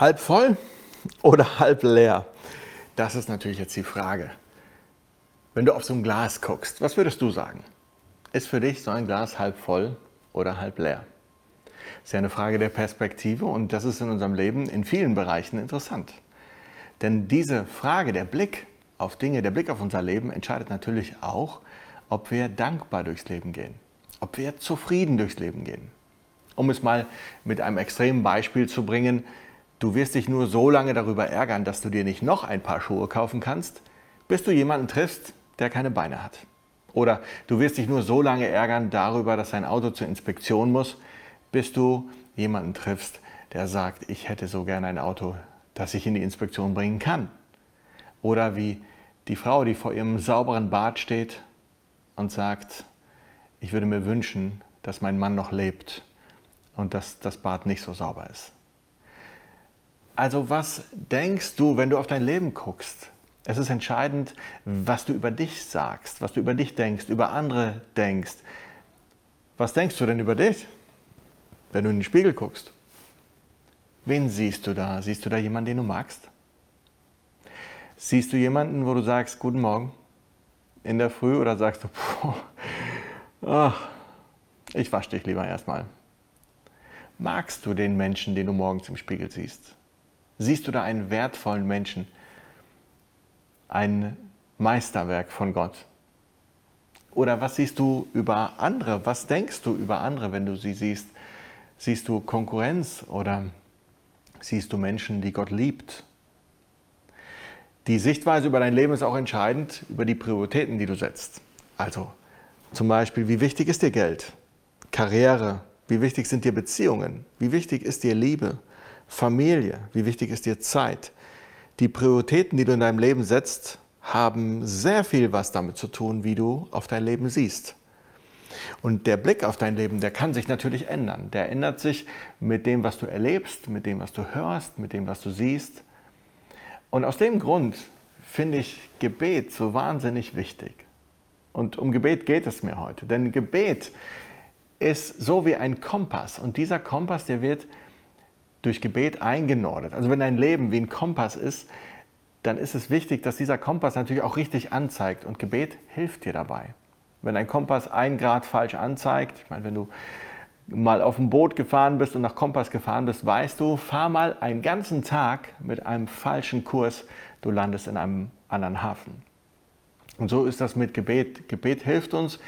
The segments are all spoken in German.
Halb voll oder halb leer? Das ist natürlich jetzt die Frage. Wenn du auf so ein Glas guckst, was würdest du sagen? Ist für dich so ein Glas halb voll oder halb leer? Das ist ja eine Frage der Perspektive und das ist in unserem Leben in vielen Bereichen interessant. Denn diese Frage, der Blick auf Dinge, der Blick auf unser Leben entscheidet natürlich auch, ob wir dankbar durchs Leben gehen, ob wir zufrieden durchs Leben gehen. Um es mal mit einem extremen Beispiel zu bringen, Du wirst dich nur so lange darüber ärgern, dass du dir nicht noch ein paar Schuhe kaufen kannst, bis du jemanden triffst, der keine Beine hat. Oder du wirst dich nur so lange ärgern darüber, dass dein Auto zur Inspektion muss, bis du jemanden triffst, der sagt, ich hätte so gerne ein Auto, das ich in die Inspektion bringen kann. Oder wie die Frau, die vor ihrem sauberen Bad steht und sagt, ich würde mir wünschen, dass mein Mann noch lebt und dass das Bad nicht so sauber ist. Also was denkst du, wenn du auf dein Leben guckst? Es ist entscheidend, was du über dich sagst, was du über dich denkst, über andere denkst. Was denkst du denn über dich, wenn du in den Spiegel guckst? Wen siehst du da? Siehst du da jemanden, den du magst? Siehst du jemanden, wo du sagst, guten Morgen in der Früh oder sagst du, ach, ich wasche dich lieber erstmal? Magst du den Menschen, den du morgens im Spiegel siehst? Siehst du da einen wertvollen Menschen, ein Meisterwerk von Gott? Oder was siehst du über andere? Was denkst du über andere, wenn du sie siehst? Siehst du Konkurrenz oder siehst du Menschen, die Gott liebt? Die Sichtweise über dein Leben ist auch entscheidend über die Prioritäten, die du setzt. Also zum Beispiel, wie wichtig ist dir Geld, Karriere, wie wichtig sind dir Beziehungen, wie wichtig ist dir Liebe, Familie, wie wichtig ist dir Zeit. Die Prioritäten, die du in deinem Leben setzt, haben sehr viel was damit zu tun, wie du auf dein Leben siehst. Und der Blick auf dein Leben, der kann sich natürlich ändern. Der ändert sich mit dem, was du erlebst, mit dem, was du hörst, mit dem, was du siehst. Und aus dem Grund finde ich Gebet so wahnsinnig wichtig. Und um Gebet geht es mir heute. Denn Gebet ist so wie ein Kompass. Und dieser Kompass, der wird durch Gebet eingenordet. Also wenn dein Leben wie ein Kompass ist, dann ist es wichtig, dass dieser Kompass natürlich auch richtig anzeigt und Gebet hilft dir dabei. Wenn ein Kompass ein Grad falsch anzeigt, ich meine, wenn du mal auf dem Boot gefahren bist und nach Kompass gefahren bist, weißt du, fahr mal einen ganzen Tag mit einem falschen Kurs, du landest in einem anderen Hafen. Und so ist das mit Gebet. Gebet hilft uns,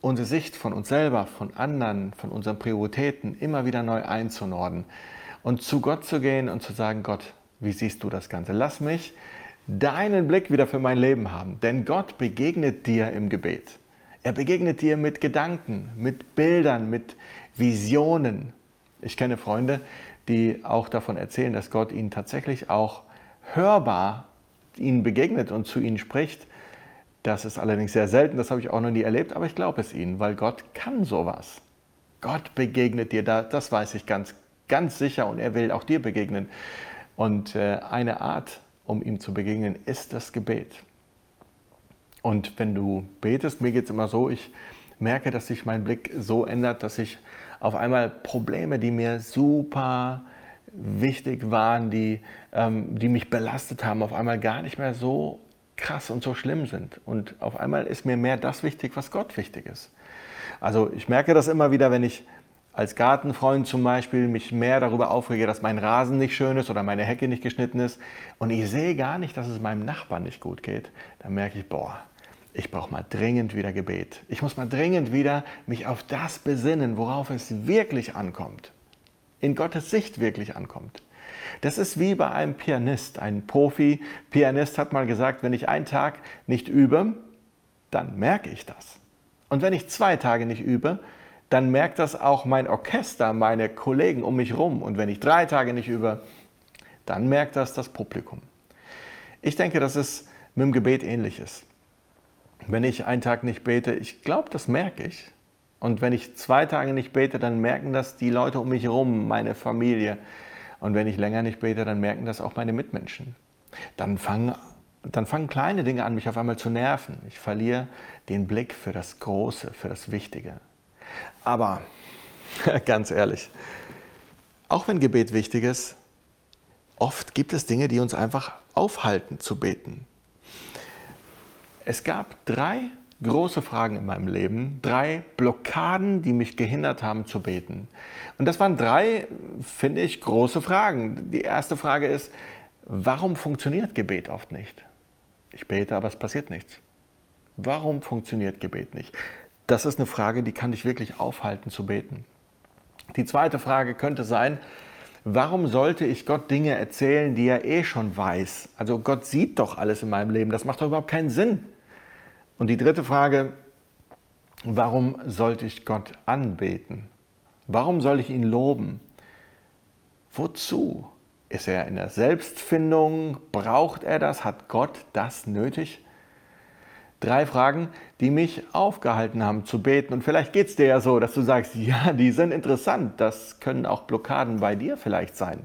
unsere Sicht von uns selber, von anderen, von unseren Prioritäten immer wieder neu einzunorden und zu Gott zu gehen und zu sagen, Gott, wie siehst du das Ganze? Lass mich deinen Blick wieder für mein Leben haben. Denn Gott begegnet dir im Gebet. Er begegnet dir mit Gedanken, mit Bildern, mit Visionen. Ich kenne Freunde, die auch davon erzählen, dass Gott ihnen tatsächlich auch hörbar ihnen begegnet und zu ihnen spricht. Das ist allerdings sehr selten, das habe ich auch noch nie erlebt, aber ich glaube es ihnen, weil Gott kann sowas. Gott begegnet dir, das weiß ich ganz ganz sicher und er will auch dir begegnen. Und äh, eine Art, um ihm zu begegnen, ist das Gebet. Und wenn du betest, mir geht es immer so, ich merke, dass sich mein Blick so ändert, dass ich auf einmal Probleme, die mir super wichtig waren, die, ähm, die mich belastet haben, auf einmal gar nicht mehr so krass und so schlimm sind. Und auf einmal ist mir mehr das wichtig, was Gott wichtig ist. Also ich merke das immer wieder, wenn ich als Gartenfreund zum Beispiel mich mehr darüber aufrege, dass mein Rasen nicht schön ist oder meine Hecke nicht geschnitten ist und ich sehe gar nicht, dass es meinem Nachbarn nicht gut geht, dann merke ich, boah, ich brauche mal dringend wieder Gebet. Ich muss mal dringend wieder mich auf das besinnen, worauf es wirklich ankommt. In Gottes Sicht wirklich ankommt. Das ist wie bei einem Pianist. Ein Profi-Pianist hat mal gesagt, wenn ich einen Tag nicht übe, dann merke ich das. Und wenn ich zwei Tage nicht übe, dann merkt das auch mein Orchester, meine Kollegen um mich rum. Und wenn ich drei Tage nicht übe, dann merkt das das Publikum. Ich denke, dass es mit dem Gebet ähnlich ist. Wenn ich einen Tag nicht bete, ich glaube, das merke ich. Und wenn ich zwei Tage nicht bete, dann merken das die Leute um mich herum, meine Familie. Und wenn ich länger nicht bete, dann merken das auch meine Mitmenschen. Dann fangen, dann fangen kleine Dinge an, mich auf einmal zu nerven. Ich verliere den Blick für das Große, für das Wichtige. Aber ganz ehrlich, auch wenn Gebet wichtig ist, oft gibt es Dinge, die uns einfach aufhalten zu beten. Es gab drei große Fragen in meinem Leben, drei Blockaden, die mich gehindert haben zu beten. Und das waren drei, finde ich, große Fragen. Die erste Frage ist, warum funktioniert Gebet oft nicht? Ich bete, aber es passiert nichts. Warum funktioniert Gebet nicht? Das ist eine Frage, die kann dich wirklich aufhalten zu beten. Die zweite Frage könnte sein, warum sollte ich Gott Dinge erzählen, die er eh schon weiß? Also Gott sieht doch alles in meinem Leben, das macht doch überhaupt keinen Sinn. Und die dritte Frage, warum sollte ich Gott anbeten? Warum soll ich ihn loben? Wozu? Ist er in der Selbstfindung? Braucht er das? Hat Gott das nötig? Drei Fragen, die mich aufgehalten haben zu beten. Und vielleicht geht es dir ja so, dass du sagst, ja, die sind interessant. Das können auch Blockaden bei dir vielleicht sein.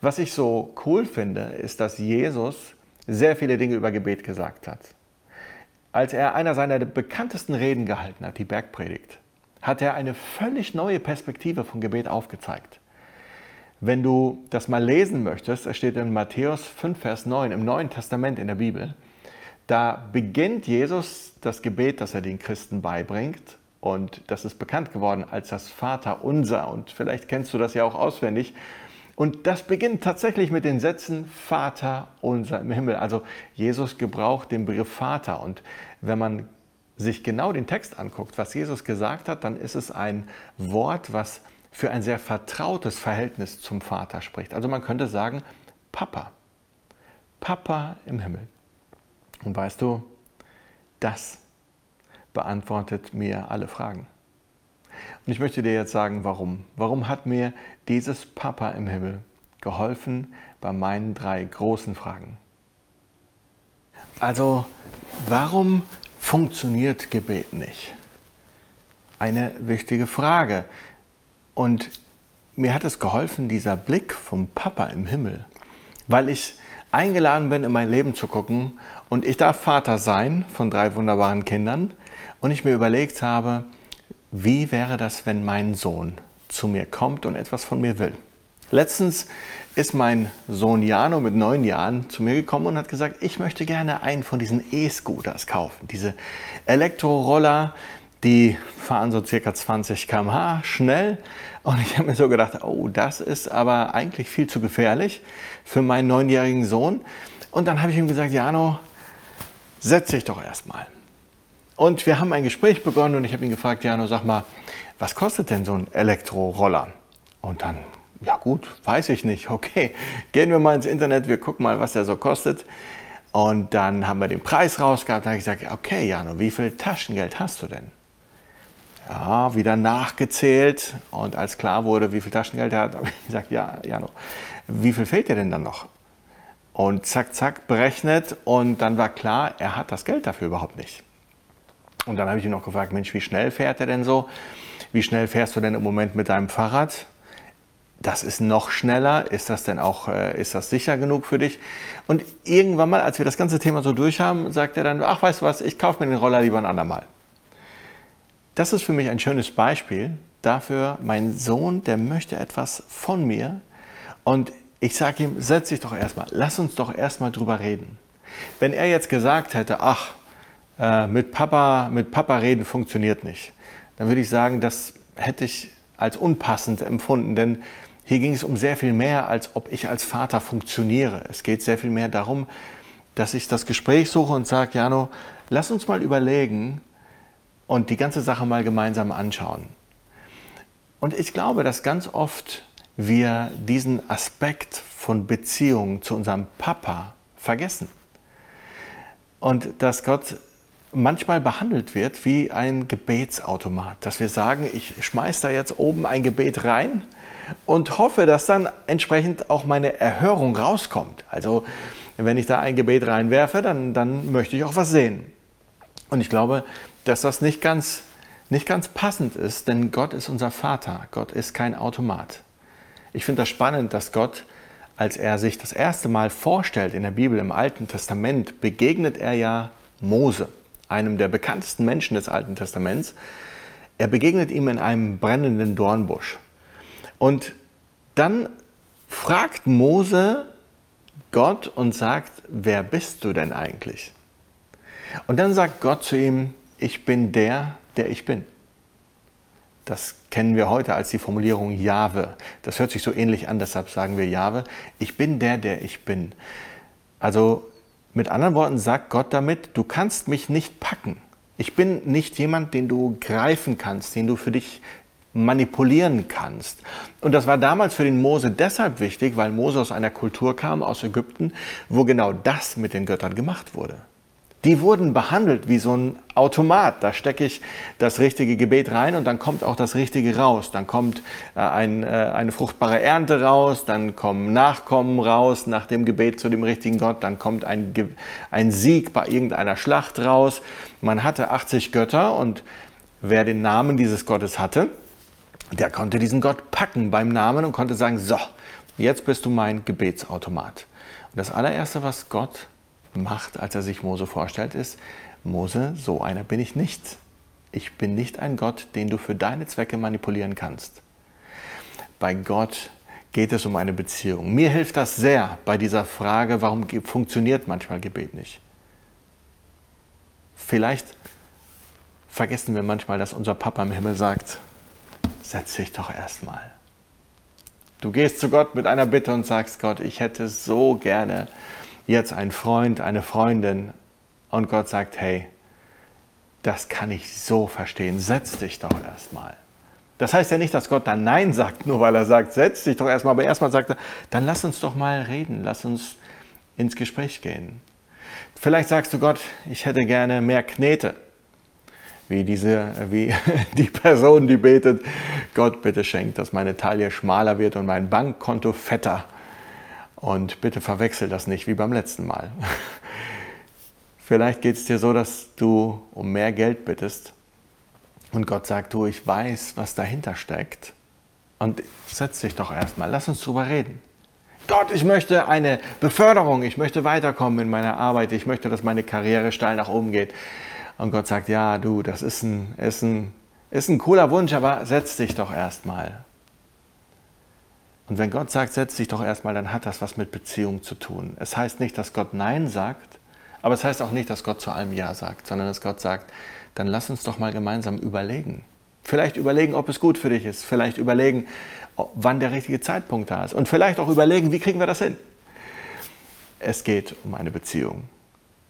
Was ich so cool finde, ist, dass Jesus sehr viele Dinge über Gebet gesagt hat. Als er einer seiner bekanntesten Reden gehalten hat, die Bergpredigt, hat er eine völlig neue Perspektive von Gebet aufgezeigt. Wenn du das mal lesen möchtest, es steht in Matthäus 5, Vers 9 im Neuen Testament in der Bibel, da beginnt Jesus das Gebet, das er den Christen beibringt. Und das ist bekannt geworden als das Vater unser. Und vielleicht kennst du das ja auch auswendig. Und das beginnt tatsächlich mit den Sätzen Vater unser im Himmel. Also Jesus gebraucht den Begriff Vater. Und wenn man sich genau den Text anguckt, was Jesus gesagt hat, dann ist es ein Wort, was für ein sehr vertrautes Verhältnis zum Vater spricht. Also man könnte sagen, Papa. Papa im Himmel. Und weißt du, das beantwortet mir alle Fragen. Und ich möchte dir jetzt sagen, warum. Warum hat mir dieses Papa im Himmel geholfen bei meinen drei großen Fragen? Also, warum funktioniert Gebet nicht? Eine wichtige Frage. Und mir hat es geholfen, dieser Blick vom Papa im Himmel, weil ich eingeladen bin, in mein Leben zu gucken und ich darf Vater sein von drei wunderbaren Kindern und ich mir überlegt habe, wie wäre das, wenn mein Sohn zu mir kommt und etwas von mir will. Letztens ist mein Sohn Jano mit neun Jahren zu mir gekommen und hat gesagt, ich möchte gerne einen von diesen E-Scooters kaufen. Diese Elektroroller, die fahren so circa 20 km/h schnell. Und ich habe mir so gedacht, oh, das ist aber eigentlich viel zu gefährlich für meinen neunjährigen Sohn. Und dann habe ich ihm gesagt, Jano, setz dich doch erstmal. Und wir haben ein Gespräch begonnen und ich habe ihn gefragt, Jano, sag mal, was kostet denn so ein Elektroroller? Und dann, ja gut, weiß ich nicht. Okay, gehen wir mal ins Internet, wir gucken mal, was der so kostet. Und dann haben wir den Preis rausgehabt. Da habe ich gesagt, okay, Jano, wie viel Taschengeld hast du denn? Ja, wieder nachgezählt. Und als klar wurde, wie viel Taschengeld er hat, habe ich gesagt, ja, Jano, wie viel fehlt dir denn dann noch? Und zack, zack, berechnet. Und dann war klar, er hat das Geld dafür überhaupt nicht. Und dann habe ich ihn noch gefragt, Mensch, wie schnell fährt er denn so? Wie schnell fährst du denn im Moment mit deinem Fahrrad? Das ist noch schneller. Ist das denn auch, äh, ist das sicher genug für dich? Und irgendwann mal, als wir das ganze Thema so durch haben, sagt er dann, ach, weißt du was, ich kaufe mir den Roller lieber ein andermal. Das ist für mich ein schönes Beispiel dafür, mein Sohn, der möchte etwas von mir und ich sage ihm, setz dich doch erstmal, lass uns doch erstmal drüber reden. Wenn er jetzt gesagt hätte, ach, äh, mit, Papa, mit Papa reden funktioniert nicht, dann würde ich sagen, das hätte ich als unpassend empfunden, denn hier ging es um sehr viel mehr, als ob ich als Vater funktioniere. Es geht sehr viel mehr darum, dass ich das Gespräch suche und sage, Jano, lass uns mal überlegen und die ganze Sache mal gemeinsam anschauen. Und ich glaube, dass ganz oft wir diesen Aspekt von Beziehung zu unserem Papa vergessen. Und dass Gott manchmal behandelt wird wie ein Gebetsautomat, dass wir sagen, ich schmeiße da jetzt oben ein Gebet rein und hoffe, dass dann entsprechend auch meine Erhörung rauskommt. Also wenn ich da ein Gebet reinwerfe, dann, dann möchte ich auch was sehen. Und ich glaube, dass das nicht ganz, nicht ganz passend ist, denn Gott ist unser Vater. Gott ist kein Automat. Ich finde das spannend, dass Gott, als er sich das erste Mal vorstellt in der Bibel im Alten Testament, begegnet er ja Mose einem der bekanntesten Menschen des Alten Testaments. Er begegnet ihm in einem brennenden Dornbusch. Und dann fragt Mose Gott und sagt, wer bist du denn eigentlich? Und dann sagt Gott zu ihm, ich bin der, der ich bin. Das kennen wir heute als die Formulierung Jahwe. Das hört sich so ähnlich an, deshalb sagen wir Jahwe. Ich bin der, der ich bin. Also mit anderen Worten sagt Gott damit, du kannst mich nicht packen. Ich bin nicht jemand, den du greifen kannst, den du für dich manipulieren kannst. Und das war damals für den Mose deshalb wichtig, weil Mose aus einer Kultur kam, aus Ägypten, wo genau das mit den Göttern gemacht wurde die wurden behandelt wie so ein Automat. Da stecke ich das richtige Gebet rein und dann kommt auch das Richtige raus. Dann kommt äh, ein, äh, eine fruchtbare Ernte raus, dann kommen Nachkommen raus nach dem Gebet zu dem richtigen Gott, dann kommt ein, ein Sieg bei irgendeiner Schlacht raus. Man hatte 80 Götter und wer den Namen dieses Gottes hatte, der konnte diesen Gott packen beim Namen und konnte sagen, so, jetzt bist du mein Gebetsautomat. Und das allererste, was Gott macht, als er sich Mose vorstellt, ist, Mose, so einer bin ich nicht. Ich bin nicht ein Gott, den du für deine Zwecke manipulieren kannst. Bei Gott geht es um eine Beziehung. Mir hilft das sehr bei dieser Frage, warum funktioniert manchmal Gebet nicht. Vielleicht vergessen wir manchmal, dass unser Papa im Himmel sagt, setz dich doch erstmal. Du gehst zu Gott mit einer Bitte und sagst, Gott, ich hätte so gerne jetzt ein Freund, eine Freundin und Gott sagt, hey, das kann ich so verstehen, setz dich doch erstmal. Das heißt ja nicht, dass Gott dann Nein sagt, nur weil er sagt, setz dich doch erstmal, aber erstmal sagt er, dann lass uns doch mal reden, lass uns ins Gespräch gehen. Vielleicht sagst du Gott, ich hätte gerne mehr Knete, wie, diese, wie die Person, die betet, Gott bitte schenkt, dass meine Taille schmaler wird und mein Bankkonto fetter und bitte verwechsel das nicht wie beim letzten Mal. Vielleicht geht es dir so, dass du um mehr Geld bittest und Gott sagt, du, ich weiß, was dahinter steckt. Und setz dich doch erstmal, lass uns drüber reden. Gott, ich möchte eine Beförderung, ich möchte weiterkommen in meiner Arbeit, ich möchte, dass meine Karriere steil nach oben geht. Und Gott sagt, ja, du, das ist ein, ist ein, ist ein cooler Wunsch, aber setz dich doch erstmal. Und wenn Gott sagt, setz dich doch erstmal, dann hat das was mit Beziehung zu tun. Es heißt nicht, dass Gott Nein sagt, aber es heißt auch nicht, dass Gott zu allem Ja sagt, sondern dass Gott sagt, dann lass uns doch mal gemeinsam überlegen. Vielleicht überlegen, ob es gut für dich ist. Vielleicht überlegen, wann der richtige Zeitpunkt da ist. Und vielleicht auch überlegen, wie kriegen wir das hin. Es geht um eine Beziehung.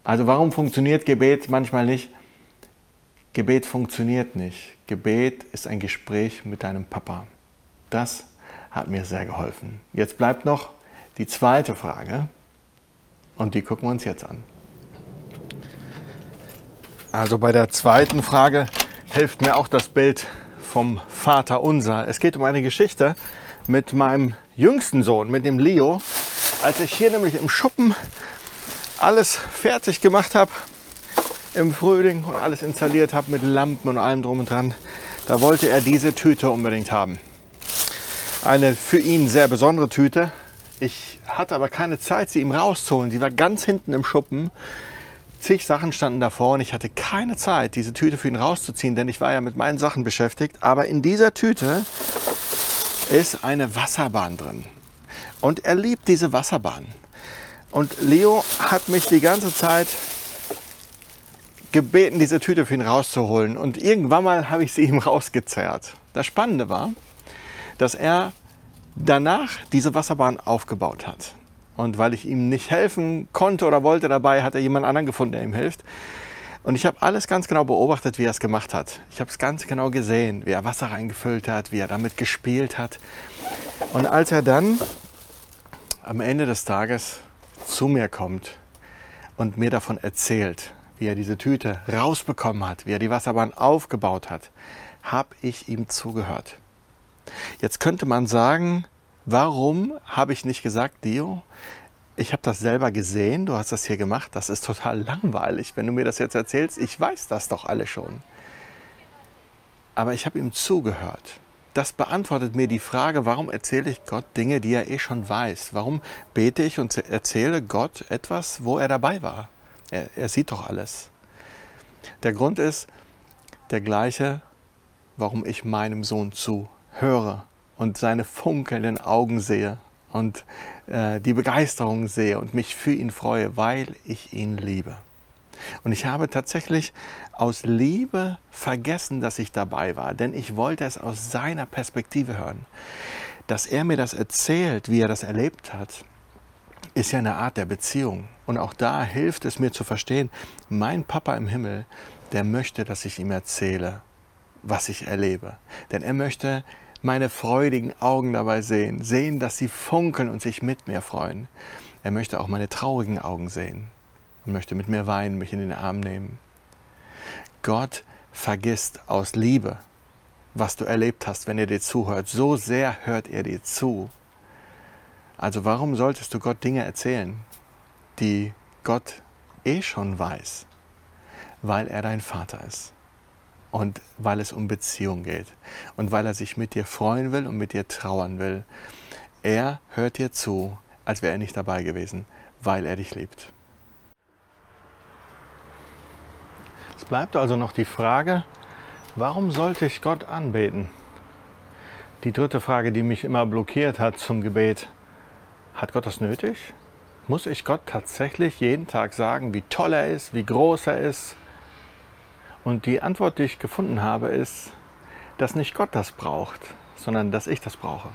Also warum funktioniert Gebet manchmal nicht? Gebet funktioniert nicht. Gebet ist ein Gespräch mit deinem Papa. Das hat mir sehr geholfen. Jetzt bleibt noch die zweite Frage und die gucken wir uns jetzt an. Also bei der zweiten Frage hilft mir auch das Bild vom Vater Unser. Es geht um eine Geschichte mit meinem jüngsten Sohn, mit dem Leo. Als ich hier nämlich im Schuppen alles fertig gemacht habe, im Frühling und alles installiert habe mit Lampen und allem drum und dran, da wollte er diese Tüte unbedingt haben eine für ihn sehr besondere Tüte. Ich hatte aber keine Zeit, sie ihm rauszuholen. Sie war ganz hinten im Schuppen. Zig Sachen standen davor und ich hatte keine Zeit, diese Tüte für ihn rauszuziehen, denn ich war ja mit meinen Sachen beschäftigt. Aber in dieser Tüte ist eine Wasserbahn drin. Und er liebt diese Wasserbahn. Und Leo hat mich die ganze Zeit gebeten, diese Tüte für ihn rauszuholen. Und irgendwann mal habe ich sie ihm rausgezerrt. Das Spannende war, dass er danach diese Wasserbahn aufgebaut hat. Und weil ich ihm nicht helfen konnte oder wollte dabei, hat er jemand anderen gefunden, der ihm hilft. Und ich habe alles ganz genau beobachtet, wie er es gemacht hat. Ich habe es ganz genau gesehen, wie er Wasser reingefüllt hat, wie er damit gespielt hat. Und als er dann am Ende des Tages zu mir kommt und mir davon erzählt, wie er diese Tüte rausbekommen hat, wie er die Wasserbahn aufgebaut hat, habe ich ihm zugehört. Jetzt könnte man sagen, warum habe ich nicht gesagt, Dio, ich habe das selber gesehen, du hast das hier gemacht, das ist total langweilig, wenn du mir das jetzt erzählst, ich weiß das doch alle schon. Aber ich habe ihm zugehört. Das beantwortet mir die Frage, warum erzähle ich Gott Dinge, die er eh schon weiß? Warum bete ich und erzähle Gott etwas, wo er dabei war? Er, er sieht doch alles. Der Grund ist der gleiche, warum ich meinem Sohn zuhöre höre und seine funkelnden Augen sehe und äh, die Begeisterung sehe und mich für ihn freue, weil ich ihn liebe. Und ich habe tatsächlich aus Liebe vergessen, dass ich dabei war, denn ich wollte es aus seiner Perspektive hören. Dass er mir das erzählt, wie er das erlebt hat, ist ja eine Art der Beziehung. Und auch da hilft es mir zu verstehen, mein Papa im Himmel, der möchte, dass ich ihm erzähle, was ich erlebe. Denn er möchte meine freudigen Augen dabei sehen, sehen, dass sie funkeln und sich mit mir freuen. Er möchte auch meine traurigen Augen sehen und möchte mit mir weinen, mich in den Arm nehmen. Gott vergisst aus Liebe, was du erlebt hast, wenn er dir zuhört. So sehr hört er dir zu. Also warum solltest du Gott Dinge erzählen, die Gott eh schon weiß? Weil er dein Vater ist und weil es um Beziehung geht und weil er sich mit dir freuen will und mit dir trauern will. Er hört dir zu, als wäre er nicht dabei gewesen, weil er dich liebt. Es bleibt also noch die Frage, warum sollte ich Gott anbeten? Die dritte Frage, die mich immer blockiert hat zum Gebet, hat Gott das nötig? Muss ich Gott tatsächlich jeden Tag sagen, wie toll er ist, wie groß er ist, und die Antwort, die ich gefunden habe, ist, dass nicht Gott das braucht, sondern dass ich das brauche.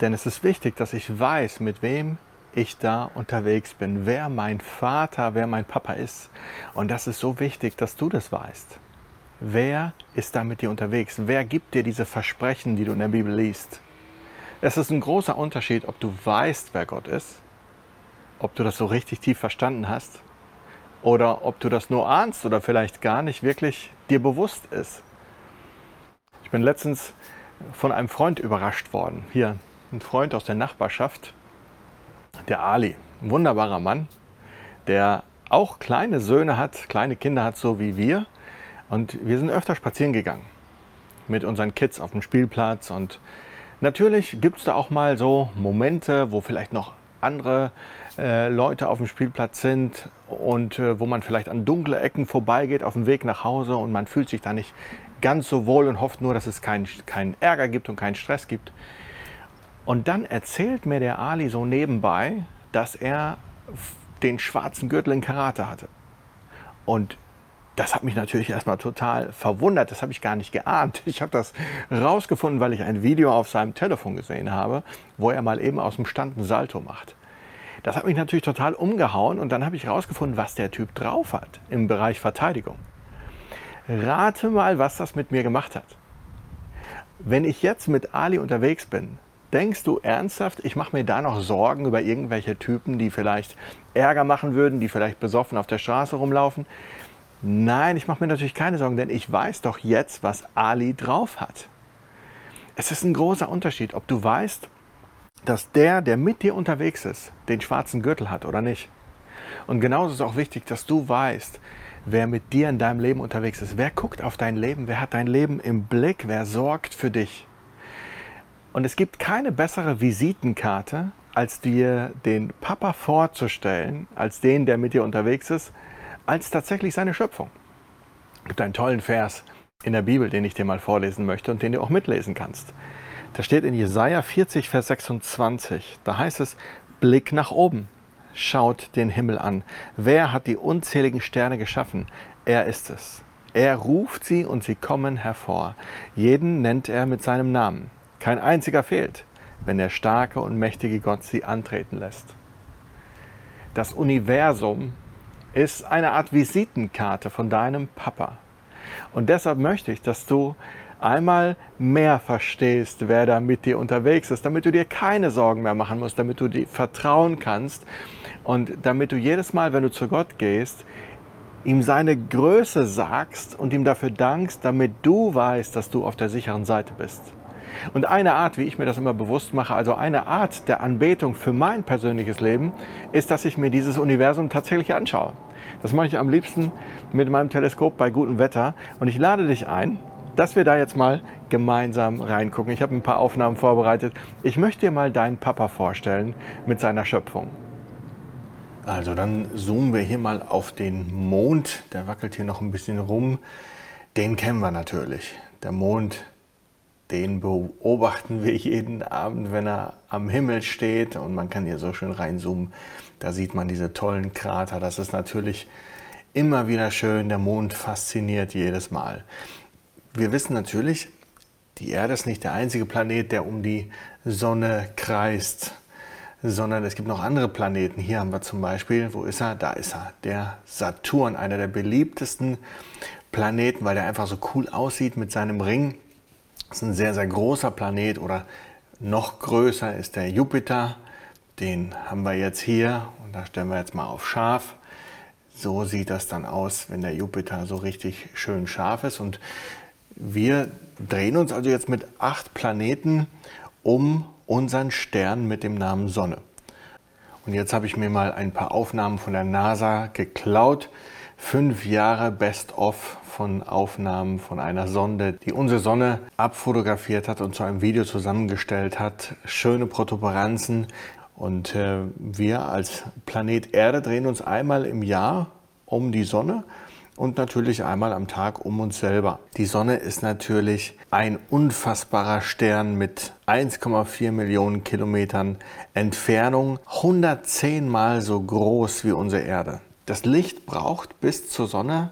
Denn es ist wichtig, dass ich weiß, mit wem ich da unterwegs bin, wer mein Vater, wer mein Papa ist. Und das ist so wichtig, dass du das weißt. Wer ist da mit dir unterwegs? Wer gibt dir diese Versprechen, die du in der Bibel liest? Es ist ein großer Unterschied, ob du weißt, wer Gott ist, ob du das so richtig tief verstanden hast oder ob du das nur ahnst oder vielleicht gar nicht wirklich dir bewusst ist. Ich bin letztens von einem Freund überrascht worden. Hier ein Freund aus der Nachbarschaft, der Ali, ein wunderbarer Mann, der auch kleine Söhne hat, kleine Kinder hat, so wie wir. Und wir sind öfter spazieren gegangen mit unseren Kids auf dem Spielplatz. Und natürlich gibt es da auch mal so Momente, wo vielleicht noch andere äh, Leute auf dem Spielplatz sind und äh, wo man vielleicht an dunkle Ecken vorbeigeht auf dem Weg nach Hause und man fühlt sich da nicht ganz so wohl und hofft nur, dass es keinen kein Ärger gibt und keinen Stress gibt. Und dann erzählt mir der Ali so nebenbei, dass er den schwarzen Gürtel in Karate hatte. Und das hat mich natürlich erstmal total verwundert. Das habe ich gar nicht geahnt. Ich habe das rausgefunden, weil ich ein Video auf seinem Telefon gesehen habe, wo er mal eben aus dem Stand einen Salto macht. Das hat mich natürlich total umgehauen und dann habe ich herausgefunden, was der Typ drauf hat im Bereich Verteidigung. Rate mal, was das mit mir gemacht hat. Wenn ich jetzt mit Ali unterwegs bin, denkst du ernsthaft, ich mache mir da noch Sorgen über irgendwelche Typen, die vielleicht Ärger machen würden, die vielleicht besoffen auf der Straße rumlaufen? Nein, ich mache mir natürlich keine Sorgen, denn ich weiß doch jetzt, was Ali drauf hat. Es ist ein großer Unterschied, ob du weißt, dass der, der mit dir unterwegs ist, den schwarzen Gürtel hat oder nicht. Und genauso ist auch wichtig, dass du weißt, wer mit dir in deinem Leben unterwegs ist. Wer guckt auf dein Leben? Wer hat dein Leben im Blick? Wer sorgt für dich? Und es gibt keine bessere Visitenkarte, als dir den Papa vorzustellen, als den, der mit dir unterwegs ist, als tatsächlich seine Schöpfung. Es gibt einen tollen Vers in der Bibel, den ich dir mal vorlesen möchte und den du auch mitlesen kannst. Da steht in Jesaja 40, Vers 26. Da heißt es: Blick nach oben, schaut den Himmel an. Wer hat die unzähligen Sterne geschaffen? Er ist es. Er ruft sie und sie kommen hervor. Jeden nennt er mit seinem Namen. Kein einziger fehlt, wenn der starke und mächtige Gott sie antreten lässt. Das Universum ist eine Art Visitenkarte von deinem Papa. Und deshalb möchte ich, dass du einmal mehr verstehst, wer da mit dir unterwegs ist, damit du dir keine Sorgen mehr machen musst, damit du dir vertrauen kannst und damit du jedes Mal, wenn du zu Gott gehst, ihm seine Größe sagst und ihm dafür dankst, damit du weißt, dass du auf der sicheren Seite bist. Und eine Art, wie ich mir das immer bewusst mache, also eine Art der Anbetung für mein persönliches Leben, ist, dass ich mir dieses Universum tatsächlich anschaue. Das mache ich am liebsten mit meinem Teleskop bei gutem Wetter. Und ich lade dich ein, dass wir da jetzt mal gemeinsam reingucken. Ich habe ein paar Aufnahmen vorbereitet. Ich möchte dir mal deinen Papa vorstellen mit seiner Schöpfung. Also dann zoomen wir hier mal auf den Mond. Der wackelt hier noch ein bisschen rum. Den kennen wir natürlich. Der Mond Den beobachten wir jeden Abend, wenn er am Himmel steht und man kann hier so schön reinzoomen. Da sieht man diese tollen Krater. Das ist natürlich immer wieder schön. Der Mond fasziniert jedes Mal. Wir wissen natürlich, die Erde ist nicht der einzige Planet, der um die Sonne kreist, sondern es gibt noch andere Planeten. Hier haben wir zum Beispiel, wo ist er? Da ist er, der Saturn, einer der beliebtesten Planeten, weil er einfach so cool aussieht mit seinem Ring. Das ist ein sehr, sehr großer Planet oder noch größer ist der Jupiter. Den haben wir jetzt hier und da stellen wir jetzt mal auf scharf. So sieht das dann aus, wenn der Jupiter so richtig schön scharf ist. Und wir drehen uns also jetzt mit acht Planeten um unseren Stern mit dem Namen Sonne. Und jetzt habe ich mir mal ein paar Aufnahmen von der NASA geklaut. Fünf Jahre Best-of von Aufnahmen von einer Sonde, die unsere Sonne abfotografiert hat und zu einem Video zusammengestellt hat. Schöne Protuberanzen. Und äh, wir als Planet Erde drehen uns einmal im Jahr um die Sonne und natürlich einmal am Tag um uns selber. Die Sonne ist natürlich ein unfassbarer Stern mit 1,4 Millionen Kilometern Entfernung, 110 mal so groß wie unsere Erde. Das Licht braucht bis zur Sonne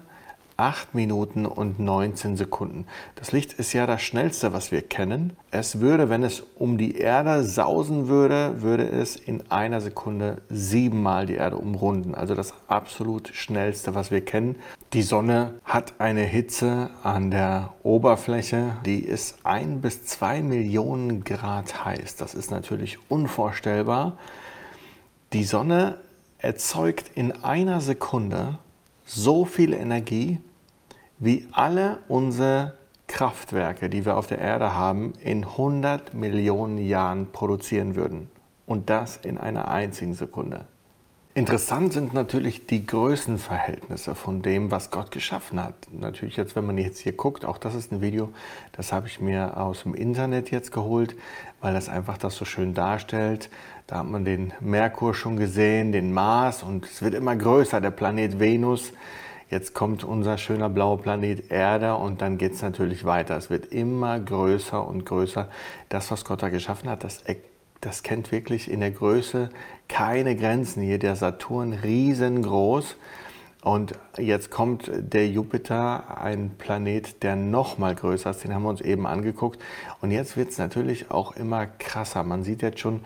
8 Minuten und 19 Sekunden. Das Licht ist ja das schnellste, was wir kennen. Es würde, wenn es um die Erde sausen würde, würde es in einer Sekunde siebenmal die Erde umrunden. Also das absolut schnellste, was wir kennen. Die Sonne hat eine Hitze an der Oberfläche, die ist ein bis zwei Millionen Grad heiß. Das ist natürlich unvorstellbar. Die Sonne erzeugt in einer Sekunde so viel Energie, wie alle unsere Kraftwerke, die wir auf der Erde haben, in 100 Millionen Jahren produzieren würden. Und das in einer einzigen Sekunde. Interessant sind natürlich die Größenverhältnisse von dem, was Gott geschaffen hat. Natürlich jetzt, wenn man jetzt hier guckt, auch das ist ein Video, das habe ich mir aus dem Internet jetzt geholt, weil das einfach das so schön darstellt. Da hat man den Merkur schon gesehen, den Mars und es wird immer größer, der Planet Venus. Jetzt kommt unser schöner blauer Planet Erde und dann geht es natürlich weiter. Es wird immer größer und größer. Das, was Gott da geschaffen hat, das, das kennt wirklich in der Größe keine Grenzen. Hier der Saturn riesengroß. Und jetzt kommt der Jupiter, ein Planet, der noch mal größer ist. Den haben wir uns eben angeguckt. Und jetzt wird es natürlich auch immer krasser. Man sieht jetzt schon,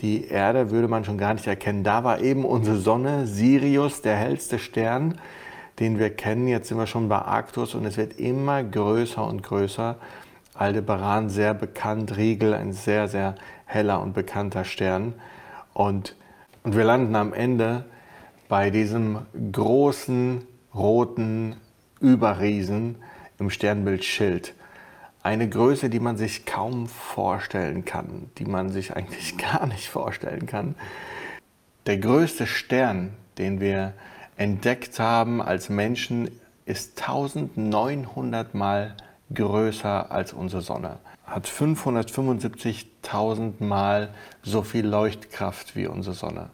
die Erde würde man schon gar nicht erkennen. Da war eben unsere Sonne, Sirius, der hellste Stern den wir kennen. Jetzt sind wir schon bei Arctus und es wird immer größer und größer. Aldebaran sehr bekannt, Riegel ein sehr, sehr heller und bekannter Stern. Und, und wir landen am Ende bei diesem großen roten Überriesen im Sternbild Schild. Eine Größe, die man sich kaum vorstellen kann, die man sich eigentlich gar nicht vorstellen kann. Der größte Stern, den wir entdeckt haben als Menschen, ist 1900 Mal größer als unsere Sonne. Hat 575.000 Mal so viel Leuchtkraft wie unsere Sonne.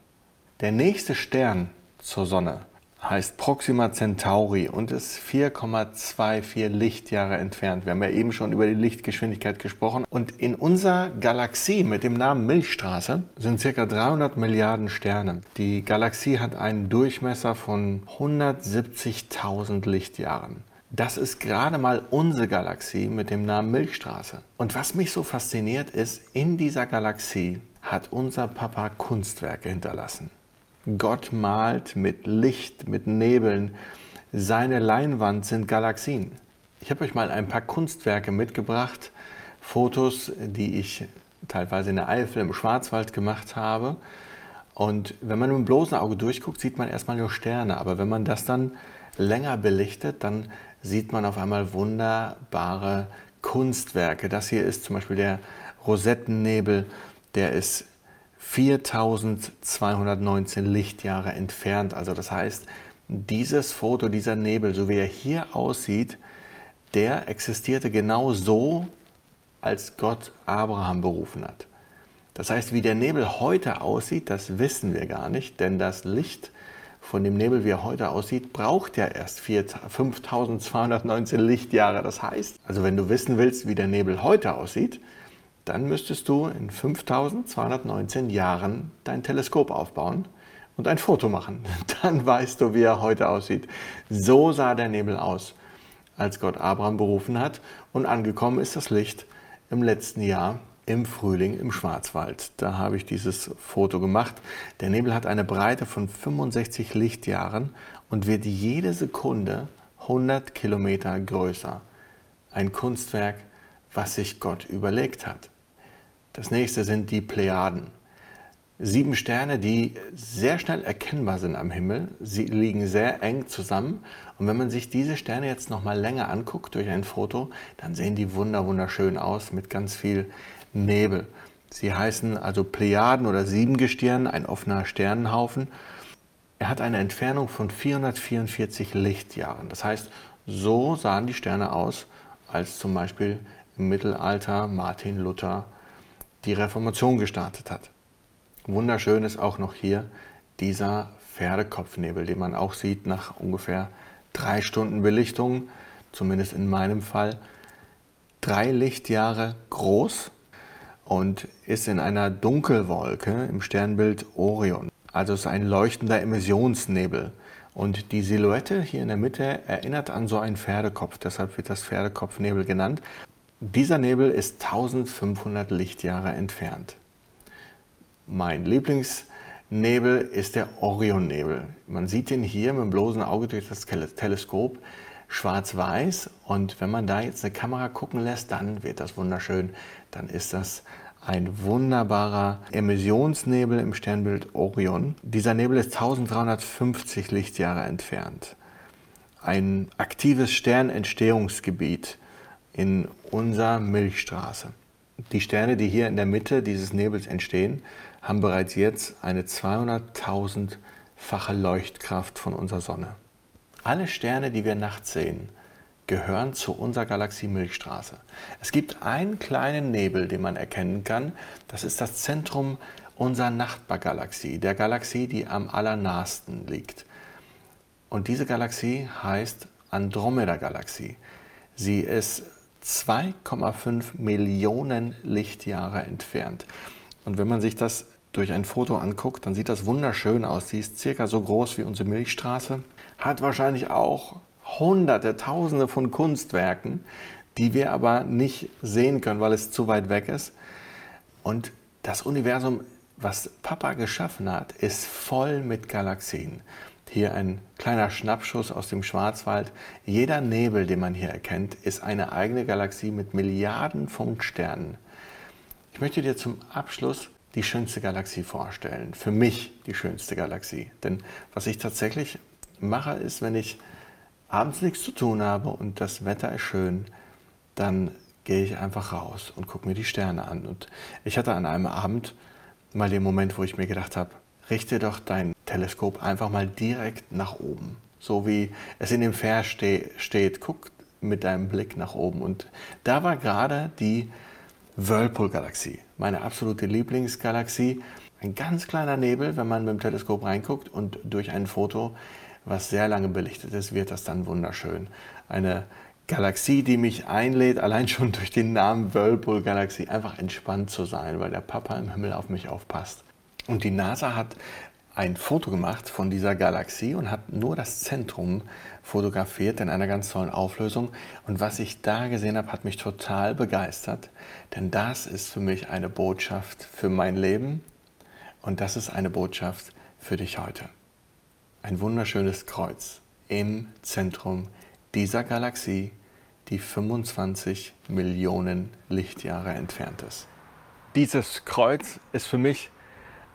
Der nächste Stern zur Sonne heißt Proxima Centauri und ist 4,24 Lichtjahre entfernt. Wir haben ja eben schon über die Lichtgeschwindigkeit gesprochen. Und in unserer Galaxie mit dem Namen Milchstraße sind ca. 300 Milliarden Sterne. Die Galaxie hat einen Durchmesser von 170.000 Lichtjahren. Das ist gerade mal unsere Galaxie mit dem Namen Milchstraße. Und was mich so fasziniert ist, in dieser Galaxie hat unser Papa Kunstwerke hinterlassen. Gott malt mit Licht, mit Nebeln. Seine Leinwand sind Galaxien. Ich habe euch mal ein paar Kunstwerke mitgebracht, Fotos, die ich teilweise in der Eifel im Schwarzwald gemacht habe. Und wenn man mit dem bloßen Auge durchguckt, sieht man erstmal nur Sterne. Aber wenn man das dann länger belichtet, dann sieht man auf einmal wunderbare Kunstwerke. Das hier ist zum Beispiel der Rosettennebel, der ist 4219 Lichtjahre entfernt. Also das heißt, dieses Foto, dieser Nebel, so wie er hier aussieht, der existierte genau so, als Gott Abraham berufen hat. Das heißt, wie der Nebel heute aussieht, das wissen wir gar nicht, denn das Licht von dem Nebel, wie er heute aussieht, braucht ja erst 5219 Lichtjahre. Das heißt, also wenn du wissen willst, wie der Nebel heute aussieht, dann müsstest du in 5219 Jahren dein Teleskop aufbauen und ein Foto machen. Dann weißt du, wie er heute aussieht. So sah der Nebel aus, als Gott Abraham berufen hat und angekommen ist das Licht im letzten Jahr im Frühling im Schwarzwald. Da habe ich dieses Foto gemacht. Der Nebel hat eine Breite von 65 Lichtjahren und wird jede Sekunde 100 Kilometer größer. Ein Kunstwerk, was sich Gott überlegt hat. Das nächste sind die Plejaden. Sieben Sterne, die sehr schnell erkennbar sind am Himmel. Sie liegen sehr eng zusammen. Und wenn man sich diese Sterne jetzt noch mal länger anguckt durch ein Foto, dann sehen die wunder wunderschön aus mit ganz viel Nebel. Sie heißen also Plejaden oder Siebengestirn, ein offener Sternenhaufen. Er hat eine Entfernung von 444 Lichtjahren. Das heißt, so sahen die Sterne aus, als zum Beispiel im Mittelalter Martin Luther die Reformation gestartet hat. Wunderschön ist auch noch hier dieser Pferdekopfnebel, den man auch sieht nach ungefähr drei Stunden Belichtung, zumindest in meinem Fall. Drei Lichtjahre groß und ist in einer Dunkelwolke im Sternbild Orion. Also es ist ein leuchtender Emissionsnebel. Und die Silhouette hier in der Mitte erinnert an so einen Pferdekopf, deshalb wird das Pferdekopfnebel genannt. Dieser Nebel ist 1500 Lichtjahre entfernt. Mein Lieblingsnebel ist der Orionnebel. Man sieht ihn hier mit dem bloßen Auge durch das Teleskop schwarz-weiß und wenn man da jetzt eine Kamera gucken lässt, dann wird das wunderschön. Dann ist das ein wunderbarer Emissionsnebel im Sternbild Orion. Dieser Nebel ist 1350 Lichtjahre entfernt. Ein aktives Sternentstehungsgebiet in unserer Milchstraße. Die Sterne, die hier in der Mitte dieses Nebels entstehen, haben bereits jetzt eine 200.000-fache Leuchtkraft von unserer Sonne. Alle Sterne, die wir nachts sehen, gehören zu unserer Galaxie Milchstraße. Es gibt einen kleinen Nebel, den man erkennen kann. Das ist das Zentrum unserer Nachbargalaxie, der Galaxie, die am allernahsten liegt. Und diese Galaxie heißt Andromeda-Galaxie. Sie ist 2,5 Millionen Lichtjahre entfernt. Und wenn man sich das durch ein Foto anguckt, dann sieht das wunderschön aus. Sie ist circa so groß wie unsere Milchstraße, hat wahrscheinlich auch hunderte, tausende von Kunstwerken, die wir aber nicht sehen können, weil es zu weit weg ist. Und das Universum, was Papa geschaffen hat, ist voll mit Galaxien. Hier ein kleiner Schnappschuss aus dem Schwarzwald. Jeder Nebel, den man hier erkennt, ist eine eigene Galaxie mit Milliarden von Sternen. Ich möchte dir zum Abschluss die schönste Galaxie vorstellen. Für mich die schönste Galaxie. Denn was ich tatsächlich mache, ist, wenn ich abends nichts zu tun habe und das Wetter ist schön, dann gehe ich einfach raus und gucke mir die Sterne an. Und ich hatte an einem Abend mal den Moment, wo ich mir gedacht habe, richte doch dein Teleskop einfach mal direkt nach oben. So wie es in dem Vers ste steht, guck mit deinem Blick nach oben. Und da war gerade die Whirlpool-Galaxie, meine absolute Lieblingsgalaxie. Ein ganz kleiner Nebel, wenn man mit dem Teleskop reinguckt und durch ein Foto, was sehr lange belichtet ist, wird das dann wunderschön. Eine Galaxie, die mich einlädt, allein schon durch den Namen Whirlpool-Galaxie, einfach entspannt zu sein, weil der Papa im Himmel auf mich aufpasst. Und die NASA hat ein Foto gemacht von dieser Galaxie und hat nur das Zentrum fotografiert in einer ganz tollen Auflösung. Und was ich da gesehen habe, hat mich total begeistert, denn das ist für mich eine Botschaft für mein Leben und das ist eine Botschaft für dich heute. Ein wunderschönes Kreuz im Zentrum dieser Galaxie, die 25 Millionen Lichtjahre entfernt ist. Dieses Kreuz ist für mich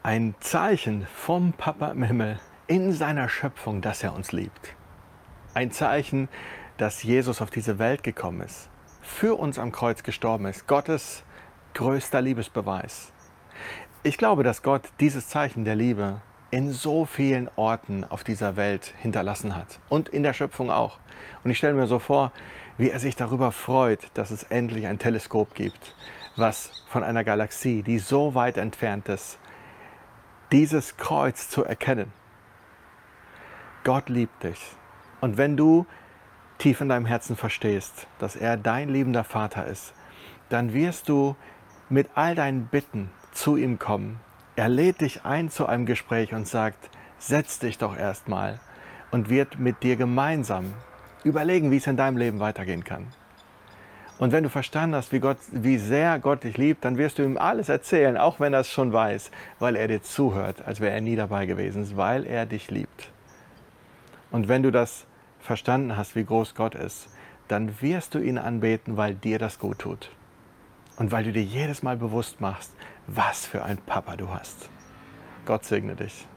ein Zeichen vom Papa im Himmel in seiner Schöpfung, dass er uns liebt. Ein Zeichen, dass Jesus auf diese Welt gekommen ist, für uns am Kreuz gestorben ist. Gottes größter Liebesbeweis. Ich glaube, dass Gott dieses Zeichen der Liebe in so vielen Orten auf dieser Welt hinterlassen hat und in der Schöpfung auch. Und ich stelle mir so vor, wie er sich darüber freut, dass es endlich ein Teleskop gibt, was von einer Galaxie, die so weit entfernt ist, dieses Kreuz zu erkennen. Gott liebt dich. Und wenn du tief in deinem Herzen verstehst, dass er dein liebender Vater ist, dann wirst du mit all deinen Bitten zu ihm kommen. Er lädt dich ein zu einem Gespräch und sagt, setz dich doch erstmal und wird mit dir gemeinsam überlegen, wie es in deinem Leben weitergehen kann. Und wenn du verstanden hast, wie, Gott, wie sehr Gott dich liebt, dann wirst du ihm alles erzählen, auch wenn er es schon weiß, weil er dir zuhört, als wäre er nie dabei gewesen, weil er dich liebt. Und wenn du das verstanden hast, wie groß Gott ist, dann wirst du ihn anbeten, weil dir das gut tut. Und weil du dir jedes Mal bewusst machst, was für ein Papa du hast. Gott segne dich.